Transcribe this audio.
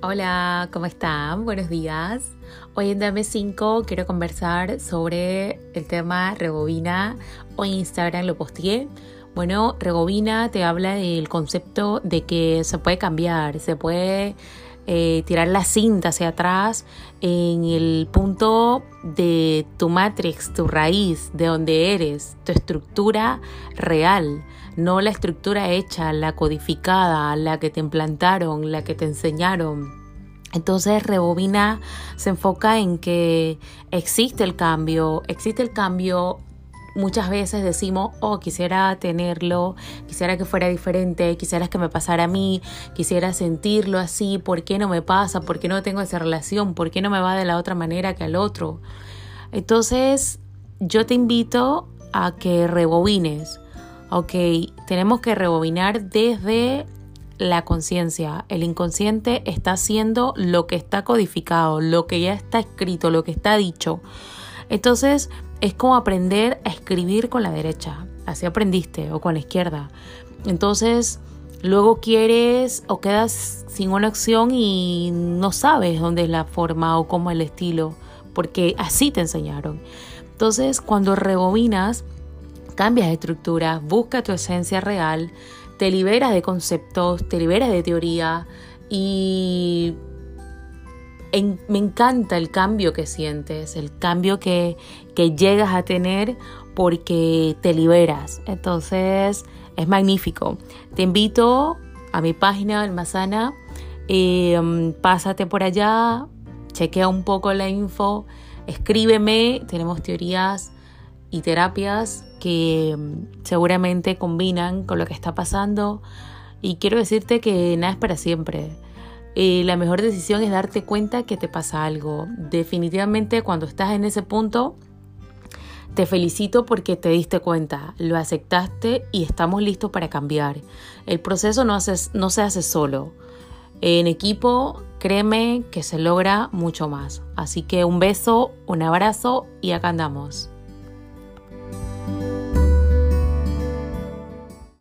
Hola, ¿cómo están? Buenos días. Hoy en Dame 5 quiero conversar sobre el tema Rebobina. Hoy en Instagram lo posteé. Bueno, Rebobina te habla del concepto de que se puede cambiar, se puede eh, tirar la cinta hacia atrás en el punto de tu matrix, tu raíz, de donde eres, tu estructura real, no la estructura hecha, la codificada, la que te implantaron, la que te enseñaron. Entonces Rebobina se enfoca en que existe el cambio, existe el cambio muchas veces decimos, oh, quisiera tenerlo, quisiera que fuera diferente, quisiera que me pasara a mí, quisiera sentirlo así, ¿por qué no me pasa? ¿Por qué no tengo esa relación? ¿Por qué no me va de la otra manera que al otro? Entonces, yo te invito a que rebobines. Ok, tenemos que rebobinar desde la conciencia. El inconsciente está haciendo lo que está codificado, lo que ya está escrito, lo que está dicho. Entonces, es como aprender a escribir con la derecha. Así aprendiste, o con la izquierda. Entonces, luego quieres o quedas sin una opción y no sabes dónde es la forma o cómo es el estilo, porque así te enseñaron. Entonces, cuando rebobinas, cambias de estructura, busca tu esencia real, te liberas de conceptos, te liberas de teoría y me encanta el cambio que sientes, el cambio que, llegas a tener porque te liberas. Entonces es magnífico. Te invito a mi página Almazana, eh, pásate por allá, chequea un poco la info, escríbeme, tenemos teorías y terapias que mm, seguramente combinan con lo que está pasando y quiero decirte que nada es para siempre eh, la mejor decisión es darte cuenta que te pasa algo. Definitivamente cuando estás en ese punto, te felicito porque te diste cuenta, lo aceptaste y estamos listos para cambiar. El proceso no, no se hace solo. En equipo, créeme que se logra mucho más. Así que un beso, un abrazo y acá andamos.